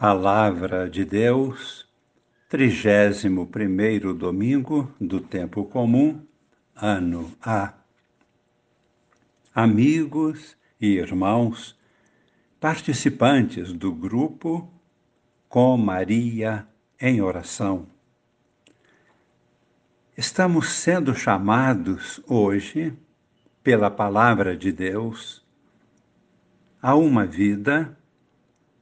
Palavra de Deus, trigésimo primeiro domingo do tempo comum, ano A. Amigos e irmãos, participantes do grupo Com Maria em Oração. Estamos sendo chamados hoje, pela Palavra de Deus, a uma vida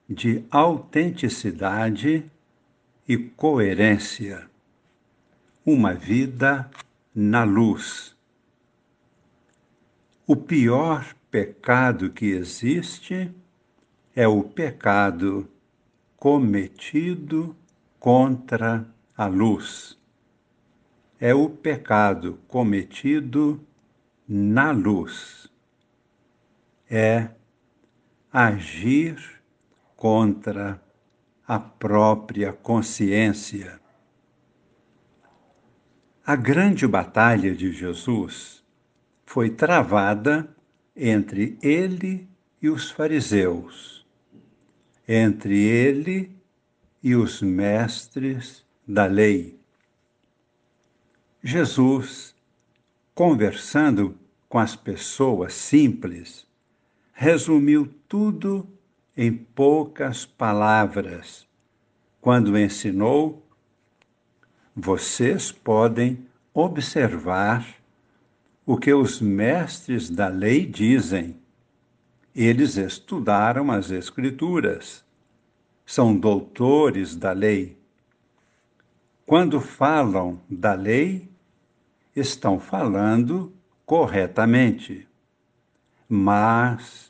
de autenticidade e coerência, uma vida na luz. O pior pecado que existe é o pecado cometido contra a luz. É o pecado cometido na luz. É agir contra a própria consciência. A grande batalha de Jesus foi travada entre ele e os fariseus, entre ele e os mestres da lei. Jesus, conversando com as pessoas simples, resumiu tudo em poucas palavras, quando ensinou: vocês podem observar o que os mestres da lei dizem. Eles estudaram as Escrituras, são doutores da lei. Quando falam da lei, estão falando corretamente. Mas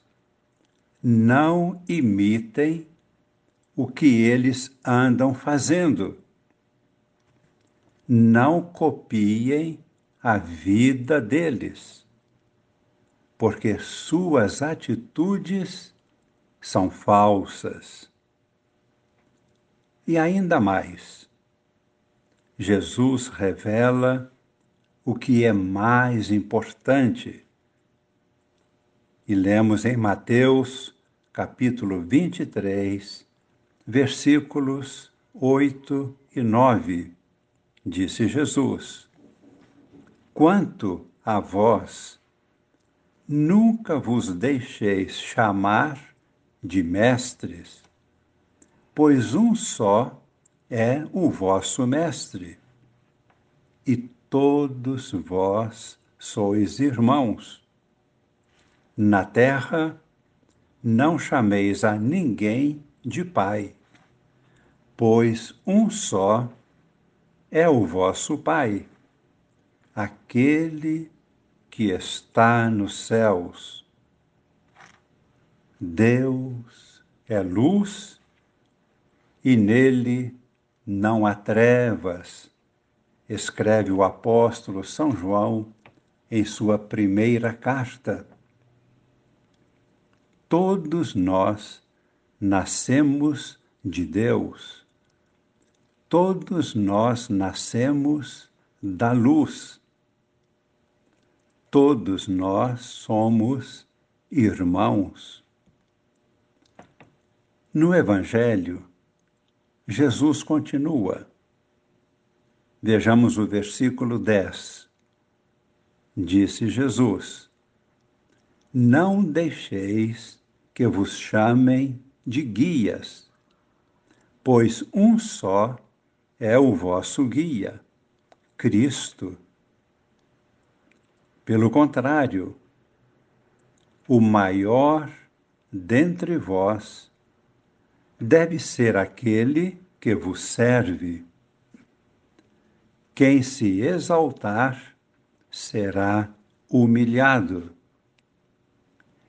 não imitem o que eles andam fazendo. Não copiem a vida deles, porque suas atitudes são falsas. E ainda mais, Jesus revela o que é mais importante e lemos em Mateus, capítulo 23, versículos 8 e 9. Disse Jesus: Quanto a vós, nunca vos deixeis chamar de mestres, pois um só é o vosso mestre, e todos vós sois irmãos. Na terra, não chameis a ninguém de Pai, pois um só é o vosso Pai, aquele que está nos céus. Deus é luz e nele não há trevas, escreve o apóstolo São João em sua primeira carta todos nós nascemos de Deus. Todos nós nascemos da luz. Todos nós somos irmãos. No Evangelho, Jesus continua. Vejamos o versículo 10. Disse Jesus: Não deixeis que vos chamem de guias, pois um só é o vosso guia, Cristo. Pelo contrário, o maior dentre vós deve ser aquele que vos serve. Quem se exaltar será humilhado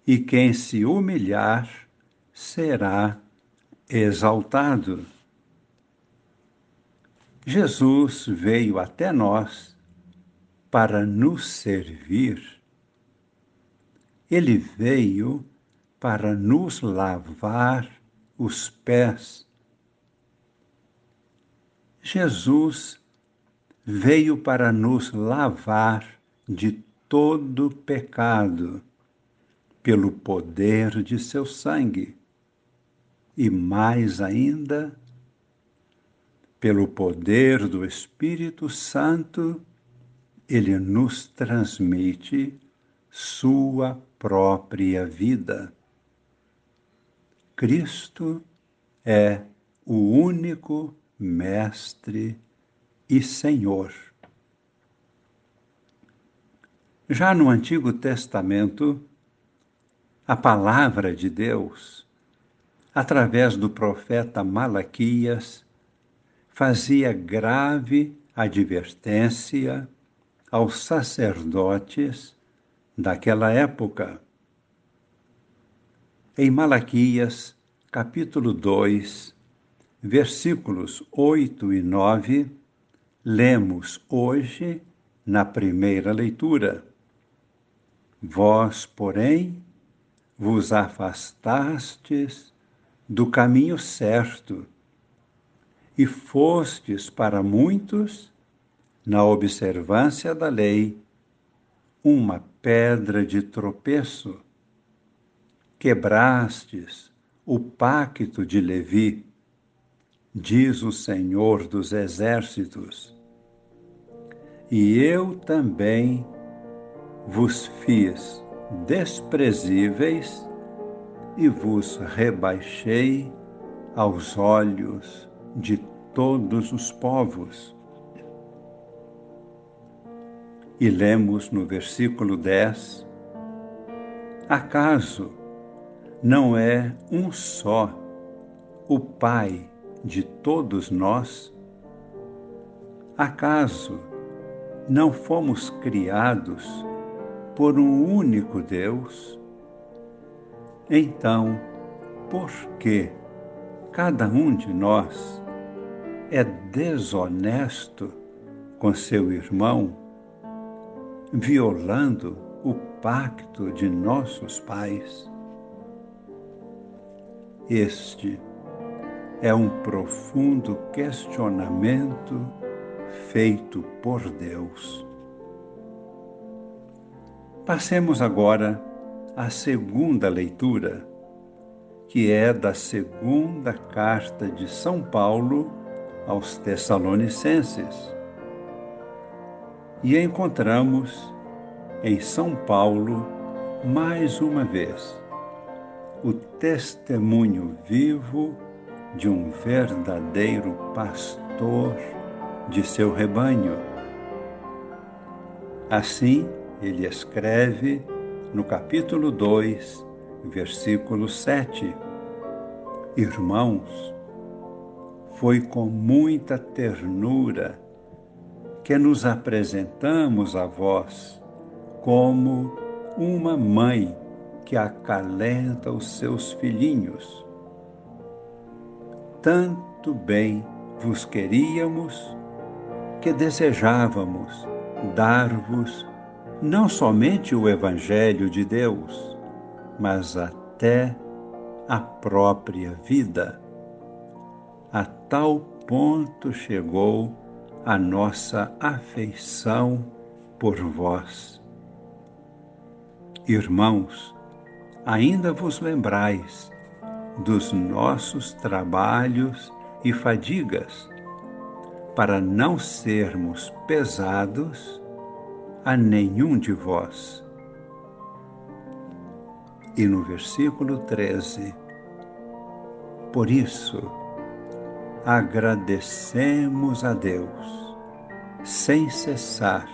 e quem se humilhar será exaltado. Jesus veio até nós para nos servir. Ele veio para nos lavar os pés. Jesus veio para nos lavar de todo pecado pelo poder de seu sangue. e mais ainda, pelo poder do Espírito Santo, ele nos transmite sua própria vida. Cristo é o único Mestre e Senhor. Já no Antigo Testamento, a palavra de Deus, através do profeta Malaquias, fazia grave advertência aos sacerdotes daquela época. Em Malaquias, capítulo 2, versículos 8 e 9, lemos hoje na primeira leitura. Vós, porém, vos afastastes do caminho certo e fostes para muitos, na observância da lei, uma pedra de tropeço. Quebrastes o pacto de Levi, diz o Senhor dos Exércitos. E eu também vos fiz desprezíveis e vos rebaixei aos olhos de todos os povos. E lemos no versículo 10: Acaso não é um só o Pai de todos nós? Acaso não fomos criados por um único Deus? Então, por que cada um de nós é desonesto com seu irmão, violando o pacto de nossos pais? Este é um profundo questionamento feito por Deus. Passemos agora à segunda leitura, que é da segunda carta de São Paulo aos Tessalonicenses. E encontramos em São Paulo, mais uma vez, o testemunho vivo de um verdadeiro pastor de seu rebanho. Assim, ele escreve no capítulo 2, versículo 7: Irmãos, foi com muita ternura que nos apresentamos a vós como uma mãe que acalenta os seus filhinhos. Tanto bem vos queríamos que desejávamos dar-vos não somente o Evangelho de Deus, mas até a própria vida. A tal ponto chegou a nossa afeição por vós. Irmãos, ainda vos lembrais dos nossos trabalhos e fadigas, para não sermos pesados a nenhum de vós. E no versículo 13, por isso, agradecemos a Deus, sem cessar,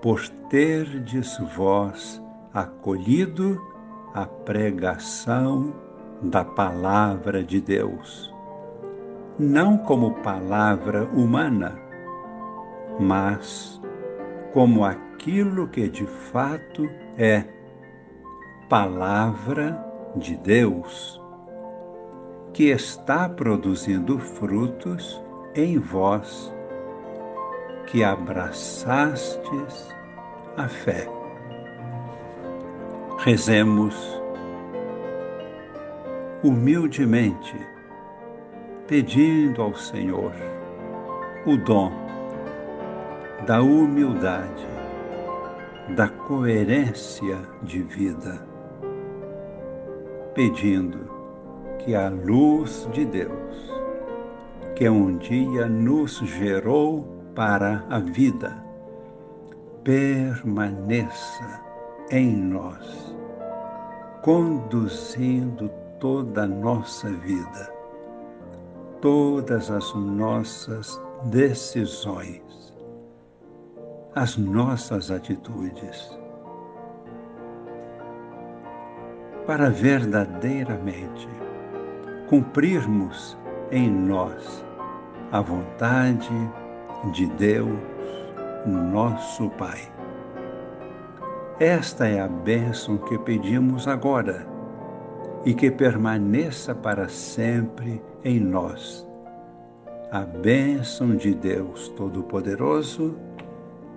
por terdes vós acolhido a pregação da palavra de Deus, não como palavra humana, mas como aquilo que de fato é palavra de Deus, que está produzindo frutos em vós, que abraçastes a fé. Rezemos humildemente, pedindo ao Senhor o dom da humildade, da coerência de vida, pedindo que a luz de Deus, que um dia nos gerou para a vida, permaneça em nós, conduzindo toda a nossa vida, todas as nossas decisões, as nossas atitudes, para verdadeiramente cumprirmos em nós a vontade de Deus, nosso Pai. Esta é a bênção que pedimos agora e que permaneça para sempre em nós. A bênção de Deus Todo-Poderoso,